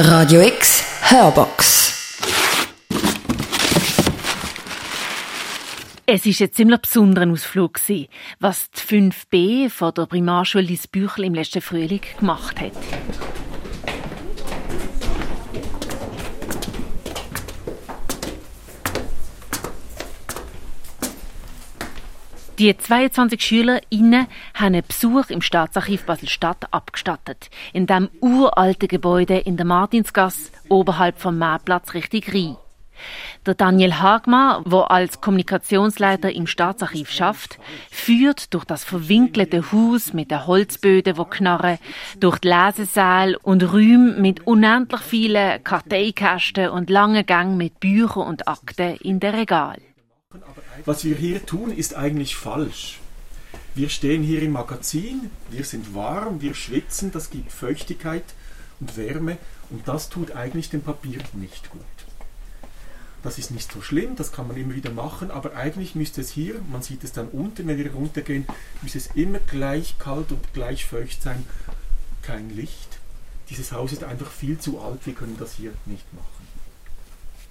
Radio X Hörbox. Es ist ein ziemlich besonderer Ausflug, was die 5b von der Primarschule Liesbüchel im letzten Frühling gemacht hat. Die 22 SchülerInnen haben einen Besuch im Staatsarchiv Basel-Stadt abgestattet. In dem uralten Gebäude in der Martinsgasse oberhalb vom Marktplatz Richtung Rhein. Der Daniel Hagmar, der als Kommunikationsleiter im Staatsarchiv schafft, führt durch das verwinkelte Haus mit den Holzböden, wo knarren, durch die Lesesäle und Räume mit unendlich vielen Karteikästen und langen Gängen mit Büchern und Akten in der Regal. Was wir hier tun, ist eigentlich falsch. Wir stehen hier im Magazin, wir sind warm, wir schwitzen, das gibt Feuchtigkeit und Wärme und das tut eigentlich dem Papier nicht gut. Das ist nicht so schlimm, das kann man immer wieder machen, aber eigentlich müsste es hier, man sieht es dann unten, wenn wir runtergehen, müsste es immer gleich kalt und gleich feucht sein. Kein Licht. Dieses Haus ist einfach viel zu alt, wir können das hier nicht machen.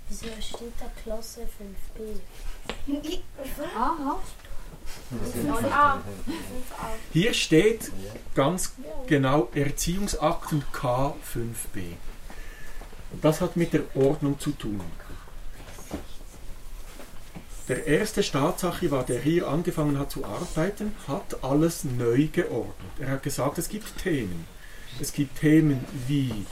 Wieso steht da Klasse 5b? Aha. Hier steht ganz genau Erziehungsakten K5b. Das hat mit der Ordnung zu tun. Der erste Staatsarchivar, der hier angefangen hat zu arbeiten, hat alles neu geordnet. Er hat gesagt, es gibt Themen. Es gibt Themen wie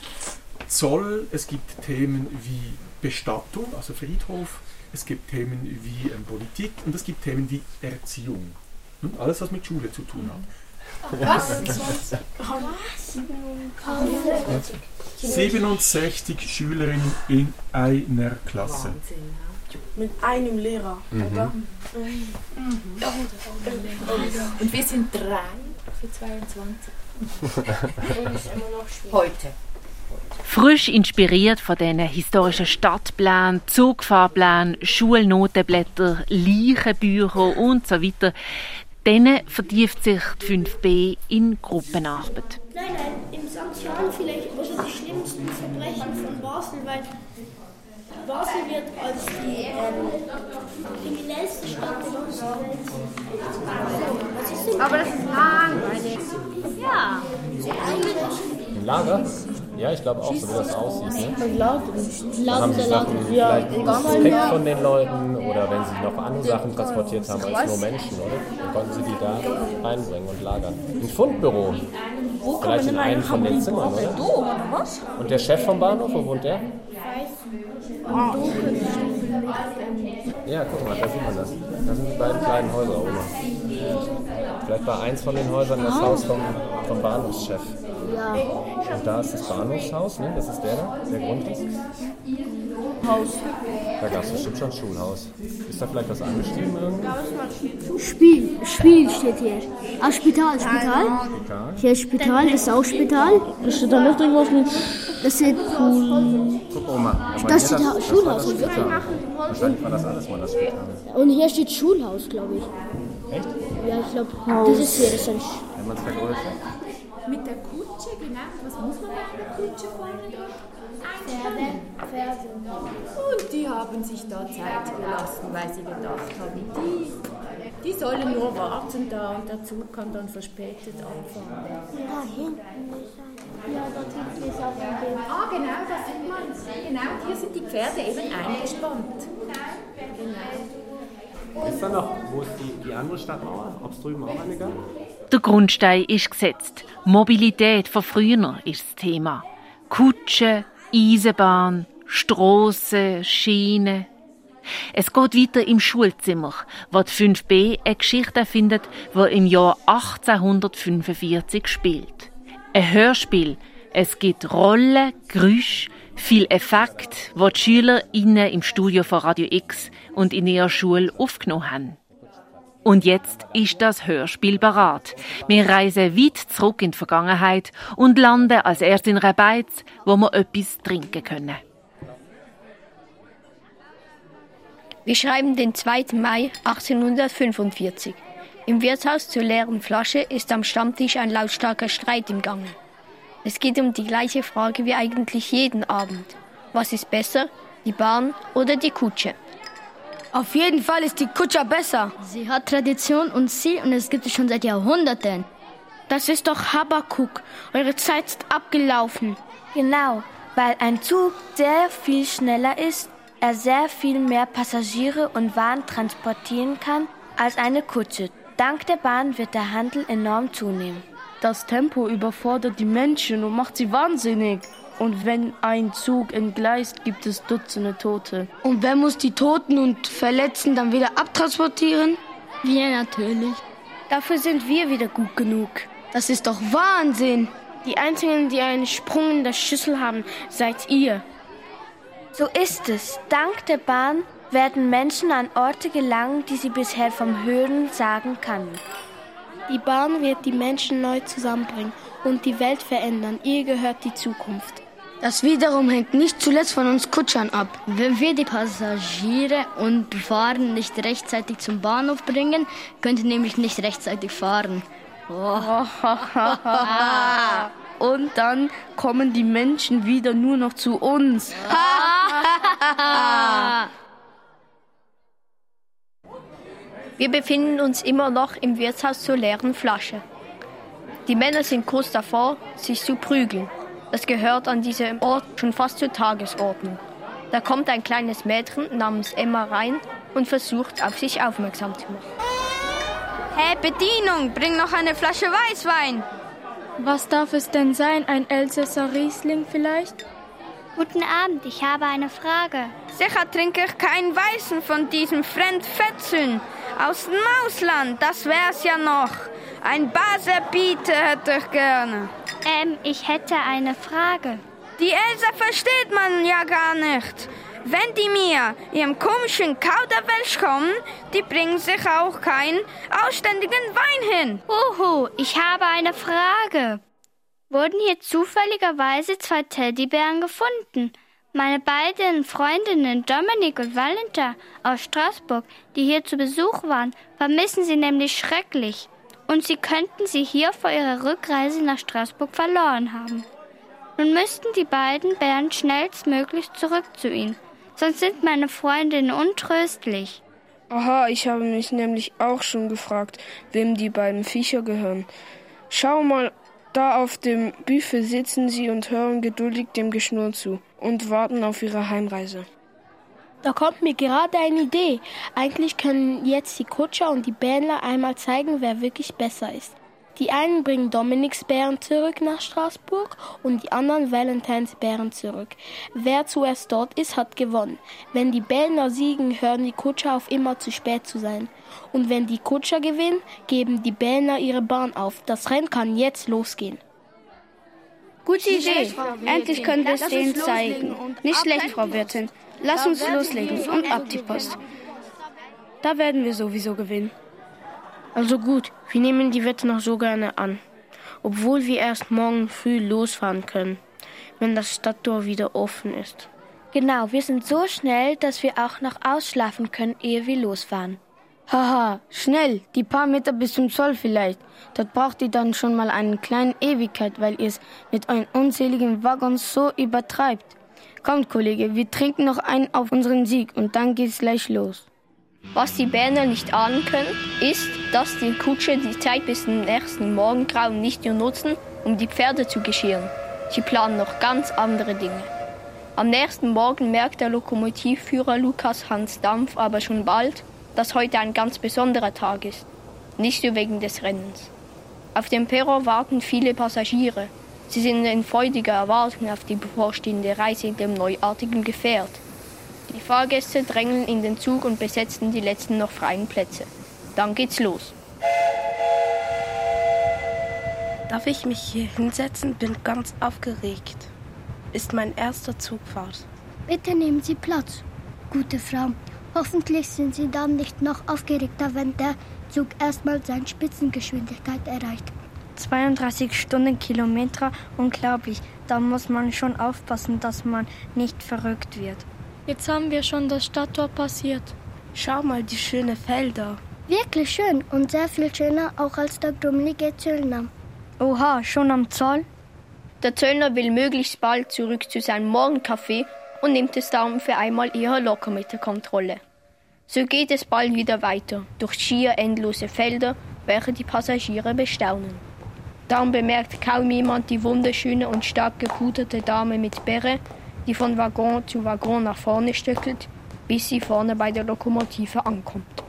Zoll, es gibt Themen wie Bestattung, also Friedhof, es gibt Themen wie ähm, Politik und es gibt Themen wie Erziehung. Hm? Alles, was mit Schule zu tun hat. Was? 67 Schülerinnen in einer Klasse. Mit einem Lehrer, oder? Und wir sind drei für 22. Heute. Frisch inspiriert von diesen historischen Stadtplänen, Zugfahrplänen, Schulnotenblätter, Leichenbücher und so weiter, dann vertieft sich die 5b in Gruppenarbeit. Nein, nein, im St. Jan vielleicht also die schlimmsten Verbrechen von Basel, weil Basel wird als die ähm, kriminellste Stadt der Welt. Aber das ist langweilig. Ja. Ein Lager? Ja, ich glaube auch, so wie das aussieht. Ne? Da Laut haben sie Sachen vielleicht Respekt von den Leuten oder wenn sie noch andere Sachen transportiert haben als nur Menschen, oder? Dann konnten sie die da reinbringen und lagern. Ein Fundbüro. Vielleicht in einem von den Zimmern, oder? Und der Chef vom Bahnhof, wo wohnt der? Ja, guck mal, da sieht man das. Das sind die beiden kleinen Häuser oben. Vielleicht war eins von den Häusern das Haus vom, vom Bahnhofschef. Ja. Und da ist das Bahnhofshaus, ne? das ist der da, der Grundriss. Haus. Da gab es bestimmt schon ein Schulhaus. Ist da vielleicht was angeschrieben? Spiel, Spiel steht hier. Ah, Spital, Spital. Egal. Hier ist Spital, das ist auch Spital. Das steht da nicht irgendwas mit Das ist cool. Guck Oma. Aber Das steht das, das Schulhaus. war das Spital. Wahrscheinlich war das alles mal das Spital. Und hier steht Schulhaus, glaube ich. Echt? Ja, ich glaube, dieses hier ist ein Sch Wenn man es vergrößert? Mit der Kutsche, genau. Was muss man mit der Kutsche vorne dran? Pferde? Pferde. Und die haben sich da Zeit gelassen, weil sie gedacht haben, die, die sollen nur warten da und der Zug kann dann verspätet anfangen. Da hinten ist ein. Ja, dort hinten ist auch ein Bild. Ah, genau, das sieht man. Genau, hier sind die Pferde eben eingespannt. Ist da noch, wo ist die, die andere Stadtmauer? Ob es drüben auch eine gab? Der Grundstein ist gesetzt. Mobilität von früher ist das Thema. Kutsche, Eisenbahn, Strassen, Schienen. Es geht weiter im Schulzimmer, wo die 5b eine Geschichte erfindet, die im Jahr 1845 spielt. Ein Hörspiel. Es gibt Rollen, Geräusche, viel Effekt, wo die SchülerInnen im Studio von Radio X und in ihrer Schule aufgenommen haben. Und jetzt ist das Hörspiel parat. Wir reisen weit zurück in die Vergangenheit und landen als erst in einer Beiz, wo wir etwas trinken können. Wir schreiben den 2. Mai 1845. Im Wirtshaus zur leeren Flasche ist am Stammtisch ein lautstarker Streit im Gange. Es geht um die gleiche Frage wie eigentlich jeden Abend. Was ist besser, die Bahn oder die Kutsche? Auf jeden Fall ist die Kutsche besser. Sie hat Tradition und Ziel und es gibt es schon seit Jahrhunderten. Das ist doch Habakuk. Eure Zeit ist abgelaufen. Genau, weil ein Zug sehr viel schneller ist, er sehr viel mehr Passagiere und Waren transportieren kann als eine Kutsche. Dank der Bahn wird der Handel enorm zunehmen. Das Tempo überfordert die Menschen und macht sie wahnsinnig. Und wenn ein Zug entgleist, gibt es Dutzende Tote. Und wer muss die Toten und Verletzten dann wieder abtransportieren? Wir natürlich. Dafür sind wir wieder gut genug. Das ist doch Wahnsinn. Die Einzigen, die einen Sprung in der Schüssel haben, seid ihr. So ist es. Dank der Bahn werden Menschen an Orte gelangen, die sie bisher vom Hören sagen kannten. Die Bahn wird die Menschen neu zusammenbringen und die Welt verändern. Ihr gehört die Zukunft. Das wiederum hängt nicht zuletzt von uns Kutschern ab. Wenn wir die Passagiere und Waren nicht rechtzeitig zum Bahnhof bringen, könnt ihr nämlich nicht rechtzeitig fahren. und dann kommen die Menschen wieder nur noch zu uns. Wir befinden uns immer noch im Wirtshaus zur leeren Flasche. Die Männer sind kurz davor, sich zu prügeln. Das gehört an diesem Ort schon fast zur Tagesordnung. Da kommt ein kleines Mädchen namens Emma rein und versucht, auf sich aufmerksam zu machen. Hey, Bedienung, bring noch eine Flasche Weißwein. Was darf es denn sein? Ein Elsässer Riesling vielleicht? Guten Abend, ich habe eine Frage. Sicher trinke ich keinen Weißen von diesem Fremdfetzeln. Aus dem Ausland, das wär's ja noch. Ein Baserbiete hätte ich gerne. Ähm, ich hätte eine Frage. Die Elsa versteht man ja gar nicht. Wenn die mir ihrem komischen Kauderwelsch kommen, die bringen sich auch keinen ausständigen Wein hin. Huhu, ich habe eine Frage. Wurden hier zufälligerweise zwei Teddybären gefunden? Meine beiden Freundinnen Dominik und Valentin aus Straßburg, die hier zu Besuch waren, vermissen sie nämlich schrecklich. Und sie könnten sie hier vor ihrer Rückreise nach Straßburg verloren haben. Nun müssten die beiden Bären schnellstmöglich zurück zu ihnen, sonst sind meine Freundinnen untröstlich. Aha, ich habe mich nämlich auch schon gefragt, wem die beiden Viecher gehören. Schau mal, da auf dem Büffel sitzen sie und hören geduldig dem Geschnurr zu und warten auf ihre Heimreise. Da kommt mir gerade eine Idee. Eigentlich können jetzt die Kutscher und die Bähnler einmal zeigen, wer wirklich besser ist. Die einen bringen Dominiks Bären zurück nach Straßburg und die anderen Valentines Bären zurück. Wer zuerst dort ist, hat gewonnen. Wenn die Bällner siegen, hören die Kutscher auf immer zu spät zu sein. Und wenn die Kutscher gewinnen, geben die Bällner ihre Bahn auf. Das Rennen kann jetzt losgehen. Gute Idee. Endlich können wir es denen zeigen. Nicht schlecht, Frau Wirtin. Lass uns loslegen und ab die Post. Da werden wir sowieso gewinnen. Also gut, wir nehmen die Wette noch so gerne an. Obwohl wir erst morgen früh losfahren können, wenn das Stadttor wieder offen ist. Genau, wir sind so schnell, dass wir auch noch ausschlafen können, ehe wir losfahren. Haha, schnell, die paar Meter bis zum Zoll vielleicht. Dort braucht ihr dann schon mal eine kleine Ewigkeit, weil ihr es mit euren unzähligen Waggons so übertreibt. Kommt, Kollege, wir trinken noch einen auf unseren Sieg und dann geht's gleich los. Was die Berner nicht ahnen können, ist, dass die Kutsche die Zeit bis zum nächsten Morgengrauen nicht nur nutzen, um die Pferde zu geschirren. Sie planen noch ganz andere Dinge. Am nächsten Morgen merkt der Lokomotivführer Lukas Hans Dampf aber schon bald, dass heute ein ganz besonderer Tag ist. Nicht nur wegen des Rennens. Auf dem Perron warten viele Passagiere. Sie sind in freudiger Erwartung auf die bevorstehende Reise in dem neuartigen Gefährt. Die Fahrgäste drängeln in den Zug und besetzen die letzten noch freien Plätze. Dann geht's los. Darf ich mich hier hinsetzen? Bin ganz aufgeregt. Ist mein erster Zugfahrt. Bitte nehmen Sie Platz, gute Frau. Hoffentlich sind Sie dann nicht noch aufgeregter, wenn der Zug erstmal seine Spitzengeschwindigkeit erreicht. 32 Stundenkilometer, unglaublich. Da muss man schon aufpassen, dass man nicht verrückt wird. Jetzt haben wir schon das Stadttor passiert. Schau mal die schönen Felder. Wirklich schön und sehr viel schöner auch als der grummelige Zöllner. Oha, schon am Zoll? Der Zöllner will möglichst bald zurück zu seinem Morgenkaffee und nimmt es darum für einmal eher locker mit der Kontrolle. So geht es bald wieder weiter, durch schier endlose Felder, welche die Passagiere bestaunen. Darum bemerkt kaum jemand die wunderschöne und stark gepuderte Dame mit Bäre, die von Waggon zu Waggon nach vorne stöckelt, bis sie vorne bei der Lokomotive ankommt.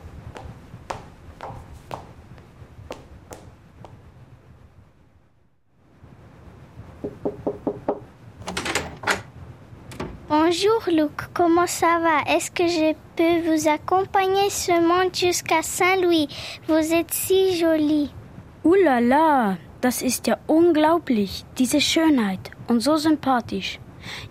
Bonjour Luc, comment ça va Est-ce que je peux vous accompagner seulement jusqu'à Saint-Louis Vous êtes si jolie. Ouh là là, das ist ja unglaublich, diese Schönheit und so sympathisch.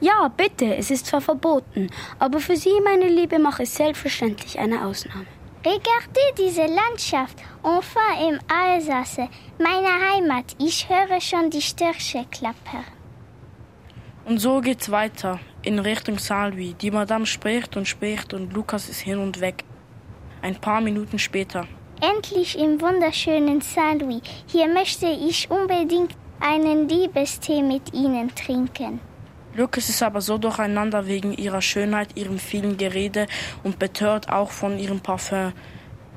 Ja, bitte, es ist zwar verboten, aber für Sie, meine Liebe, mache ich selbstverständlich eine Ausnahme. Regardez diese Landschaft, enfin im Alsace, meine Heimat. Ich höre schon die Störche klappern. Und so geht's weiter, in Richtung Saint-Louis. Die Madame spricht und spricht und Lukas ist hin und weg. Ein paar Minuten später. Endlich im wunderschönen Saint-Louis. Hier möchte ich unbedingt einen Liebestee mit Ihnen trinken. Lukas ist aber so durcheinander wegen ihrer Schönheit, ihrem vielen Gerede und betört auch von ihrem Parfum,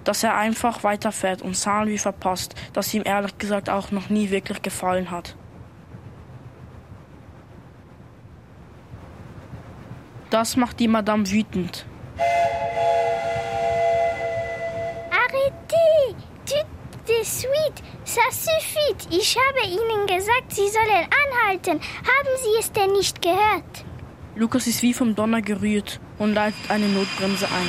dass er einfach weiterfährt und Saint-Louis verpasst, das ihm ehrlich gesagt auch noch nie wirklich gefallen hat. Das macht die Madame wütend. Arrêtez! Tout de suite! Ça suffit! Ich habe Ihnen gesagt, Sie sollen anhalten. Haben Sie es denn nicht gehört? Lukas ist wie vom Donner gerührt und leitet eine Notbremse ein.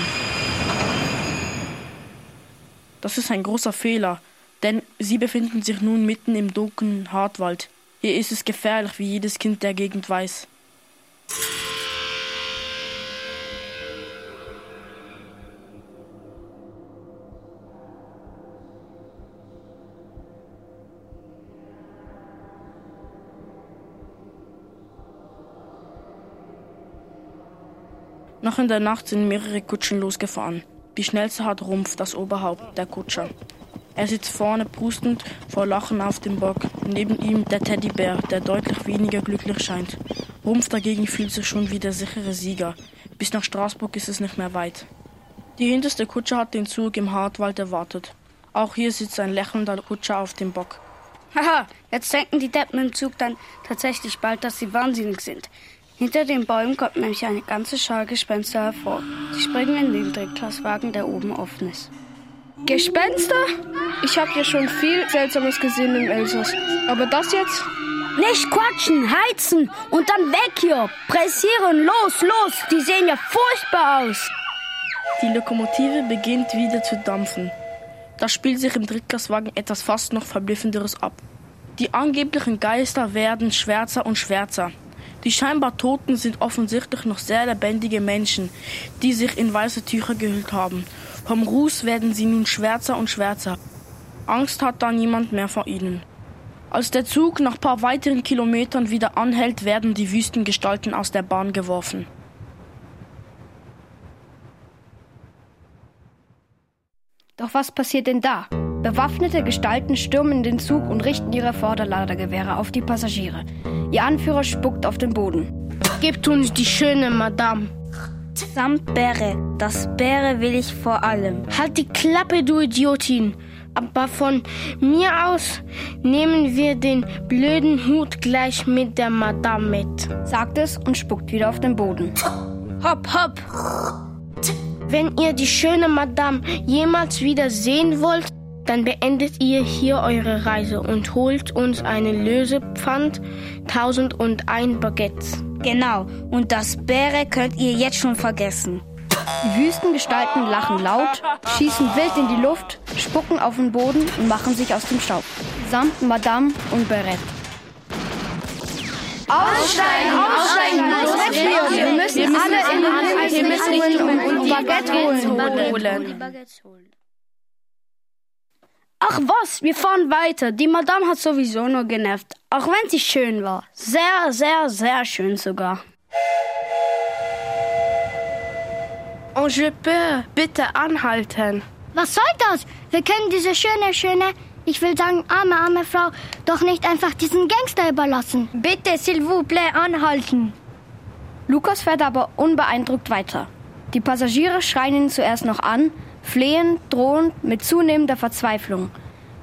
Das ist ein großer Fehler, denn sie befinden sich nun mitten im dunklen Hartwald. Hier ist es gefährlich, wie jedes Kind der Gegend weiß. Noch in der Nacht sind mehrere Kutschen losgefahren. Die schnellste hat Rumpf, das Oberhaupt, der Kutscher. Er sitzt vorne prustend vor Lachen auf dem Bock. Neben ihm der Teddybär, der deutlich weniger glücklich scheint. Rumpf dagegen fühlt sich schon wie der sichere Sieger. Bis nach Straßburg ist es nicht mehr weit. Die hinterste Kutsche hat den Zug im Hartwald erwartet. Auch hier sitzt ein lächelnder Kutscher auf dem Bock. Haha, jetzt denken die Deppen im Zug dann tatsächlich bald, dass sie wahnsinnig sind. Hinter den Bäumen kommt nämlich eine ganze Schar Gespenster hervor. Sie springen in den Drittklasswagen, der oben offen ist. Gespenster? Ich habe ja schon viel Seltsames gesehen im Elsass. Aber das jetzt? Nicht quatschen, heizen und dann weg hier. Pressieren, los, los. Die sehen ja furchtbar aus. Die Lokomotive beginnt wieder zu dampfen. Da spielt sich im Drittklasswagen etwas fast noch Verblüffenderes ab. Die angeblichen Geister werden schwärzer und schwärzer. Die scheinbar Toten sind offensichtlich noch sehr lebendige Menschen, die sich in weiße Tücher gehüllt haben. Vom Ruß werden sie nun schwärzer und schwärzer. Angst hat da niemand mehr vor ihnen. Als der Zug nach paar weiteren Kilometern wieder anhält, werden die Wüstengestalten aus der Bahn geworfen. Doch was passiert denn da? Bewaffnete Gestalten stürmen den Zug und richten ihre Vorderladergewehre auf die Passagiere. Ihr Anführer spuckt auf den Boden. Gebt uns die schöne Madame. Samt Bäre. Das Bäre will ich vor allem. Halt die Klappe, du Idiotin. Aber von mir aus nehmen wir den blöden Hut gleich mit der Madame mit. Sagt es und spuckt wieder auf den Boden. Hopp, hopp. Wenn ihr die schöne Madame jemals wieder sehen wollt, dann beendet ihr hier eure Reise und holt uns eine Lösepfand, 1001 Baguettes. Genau, und das Bäre könnt ihr jetzt schon vergessen. Die Wüstengestalten lachen laut, schießen wild in die Luft, spucken auf den Boden und machen sich aus dem Staub. Samt Madame und Berett. Aussteigen, aussteigen, los, weg hier. Wir müssen alle in den Himmelsrichtungen und die Baguette holen. Ach was, wir fahren weiter. Die Madame hat sowieso nur genervt. Auch wenn sie schön war. Sehr, sehr, sehr schön sogar. Oh, je peux. Bitte anhalten. Was soll das? Wir können diese schöne, schöne, Ich will sagen, arme, arme Frau, doch nicht einfach diesen Gangster überlassen. Bitte, s'il vous plaît, anhalten. Lukas fährt aber unbeeindruckt weiter. Die Passagiere schreien ihn zuerst noch an, flehen, drohen mit zunehmender Verzweiflung.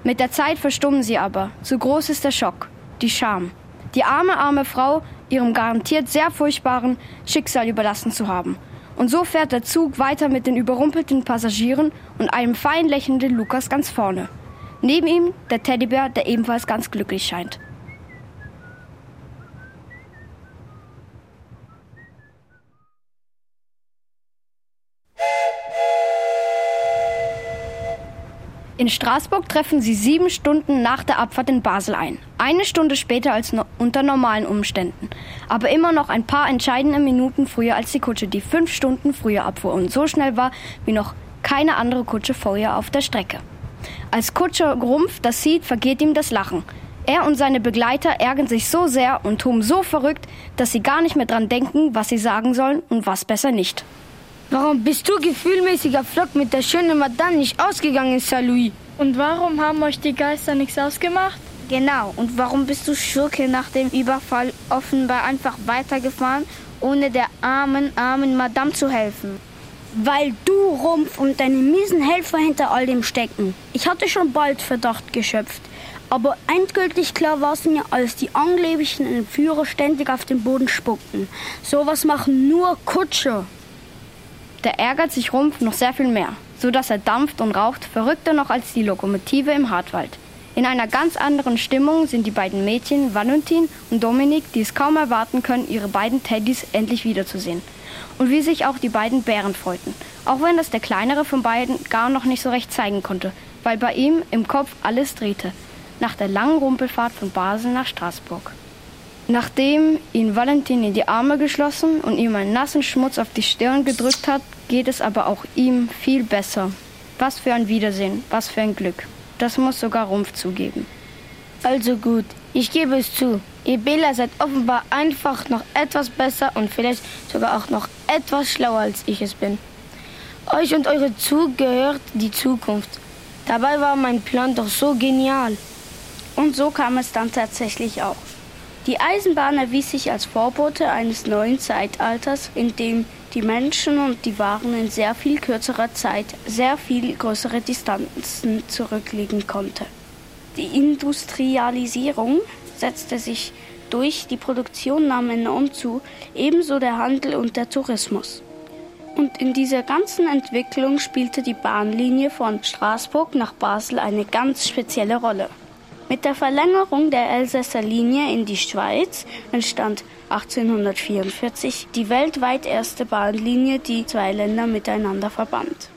Mit der Zeit verstummen sie aber. Zu groß ist der Schock, die Scham. Die arme, arme Frau, ihrem garantiert sehr furchtbaren Schicksal überlassen zu haben. Und so fährt der Zug weiter mit den überrumpelten Passagieren und einem fein lächelnden Lukas ganz vorne. Neben ihm der Teddybär, der ebenfalls ganz glücklich scheint. In Straßburg treffen sie sieben Stunden nach der Abfahrt in Basel ein. Eine Stunde später als no unter normalen Umständen. Aber immer noch ein paar entscheidende Minuten früher als die Kutsche, die fünf Stunden früher abfuhr und so schnell war wie noch keine andere Kutsche vorher auf der Strecke. Als Kutscher Grumpf das sieht, vergeht ihm das Lachen. Er und seine Begleiter ärgern sich so sehr und tun so verrückt, dass sie gar nicht mehr dran denken, was sie sagen sollen und was besser nicht. Warum bist du gefühlmäßiger Flock mit der schönen Madame nicht ausgegangen, Saint-Louis? Und warum haben euch die Geister nichts ausgemacht? Genau, und warum bist du Schurke nach dem Überfall offenbar einfach weitergefahren, ohne der armen, armen Madame zu helfen? Weil du, Rumpf, und deine miesen Helfer hinter all dem stecken. Ich hatte schon bald Verdacht geschöpft. Aber endgültig klar war es mir, als die angeblichen Entführer ständig auf den Boden spuckten. Sowas machen nur Kutscher. Der ärgert sich Rumpf noch sehr viel mehr, so dass er dampft und raucht, verrückter noch als die Lokomotive im Hartwald. In einer ganz anderen Stimmung sind die beiden Mädchen, Valentin und Dominik, die es kaum erwarten können, ihre beiden Teddys endlich wiederzusehen. Und wie sich auch die beiden Bären freuten, auch wenn das der kleinere von beiden gar noch nicht so recht zeigen konnte, weil bei ihm im Kopf alles drehte, nach der langen Rumpelfahrt von Basel nach Straßburg. Nachdem ihn Valentin in die Arme geschlossen und ihm einen nassen Schmutz auf die Stirn gedrückt hat, geht es aber auch ihm viel besser. Was für ein Wiedersehen, was für ein Glück. Das muss sogar Rumpf zugeben. Also gut, ich gebe es zu. Ihr Bela seid offenbar einfach noch etwas besser und vielleicht sogar auch noch etwas schlauer als ich es bin. Euch und eure Zug gehört die Zukunft. Dabei war mein Plan doch so genial. Und so kam es dann tatsächlich auch. Die Eisenbahn erwies sich als Vorbote eines neuen Zeitalters, in dem die Menschen und die Waren in sehr viel kürzerer Zeit sehr viel größere Distanzen zurücklegen konnte. Die Industrialisierung setzte sich durch, die Produktion nahm enorm zu, ebenso der Handel und der Tourismus. Und in dieser ganzen Entwicklung spielte die Bahnlinie von Straßburg nach Basel eine ganz spezielle Rolle. Mit der Verlängerung der Elsässer Linie in die Schweiz entstand 1844 die weltweit erste Bahnlinie, die zwei Länder miteinander verband.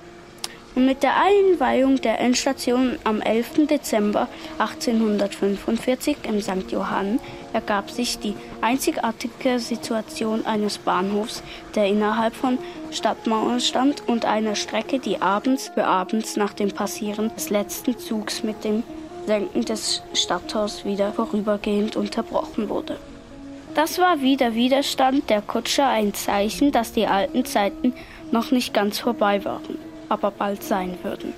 Und mit der Einweihung der Endstation am 11. Dezember 1845 im St. Johann ergab sich die einzigartige Situation eines Bahnhofs, der innerhalb von Stadtmauern stand und einer Strecke, die abends für abends nach dem Passieren des letzten Zugs mit dem Senken des Stadttors wieder vorübergehend unterbrochen wurde. Das war wie der Widerstand der Kutscher ein Zeichen, dass die alten Zeiten noch nicht ganz vorbei waren, aber bald sein würden.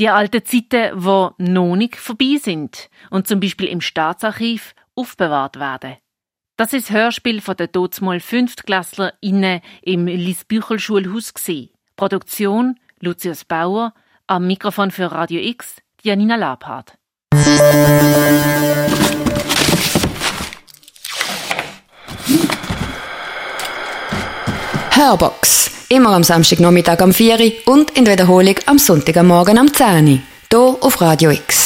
Die alten Zeiten, wo noch nicht vorbei sind und zum Beispiel im Staatsarchiv aufbewahrt werden. Das ist das Hörspiel von der Dotsmal Fünftklässler innen im Liesbüchel-Schulhaus Produktion Lucius Bauer, am Mikrofon für Radio X Janina Labhardt. Hörbox. Immer am Samstagnachmittag am 4 und in der Wiederholung am Sonntagmorgen am 10 Hier auf Radio X.